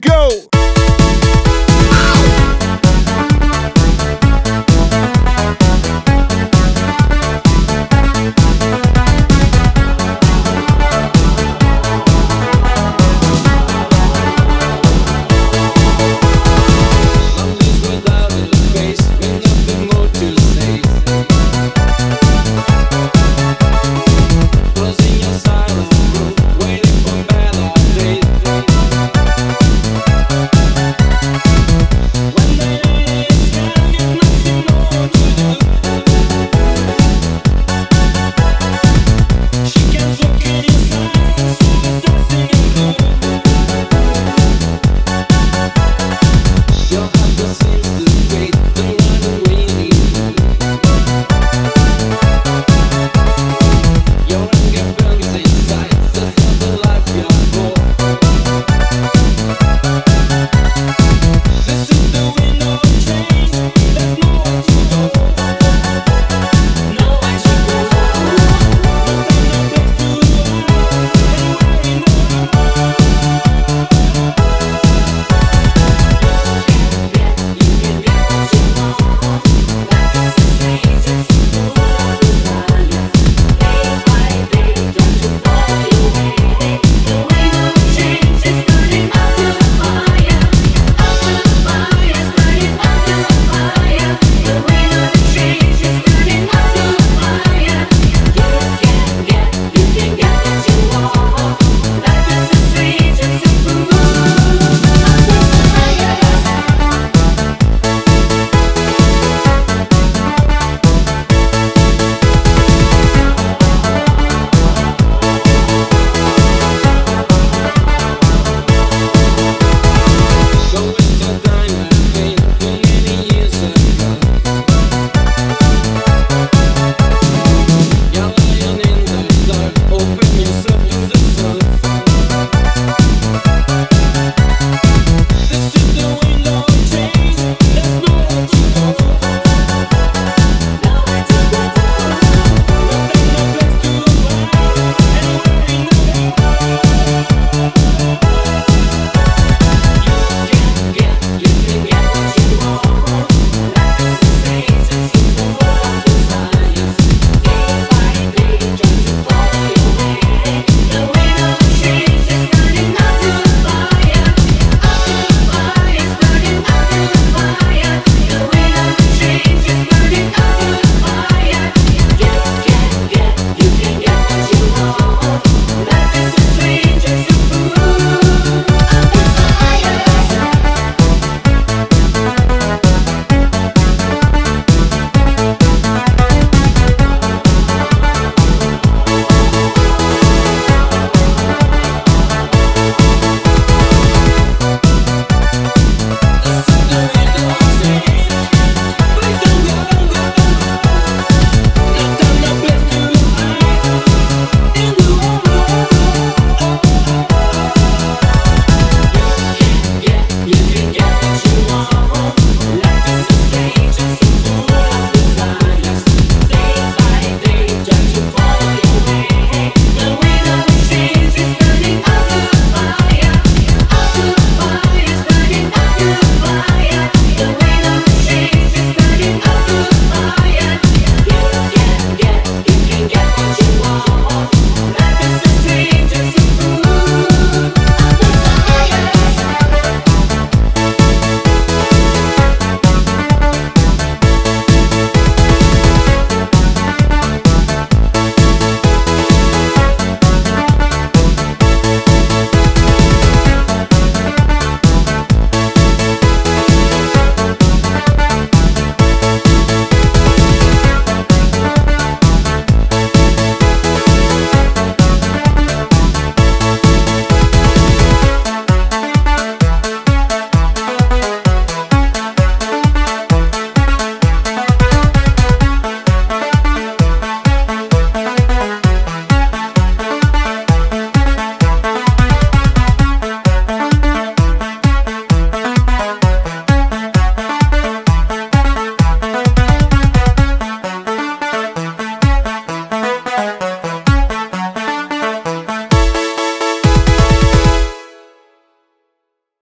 go.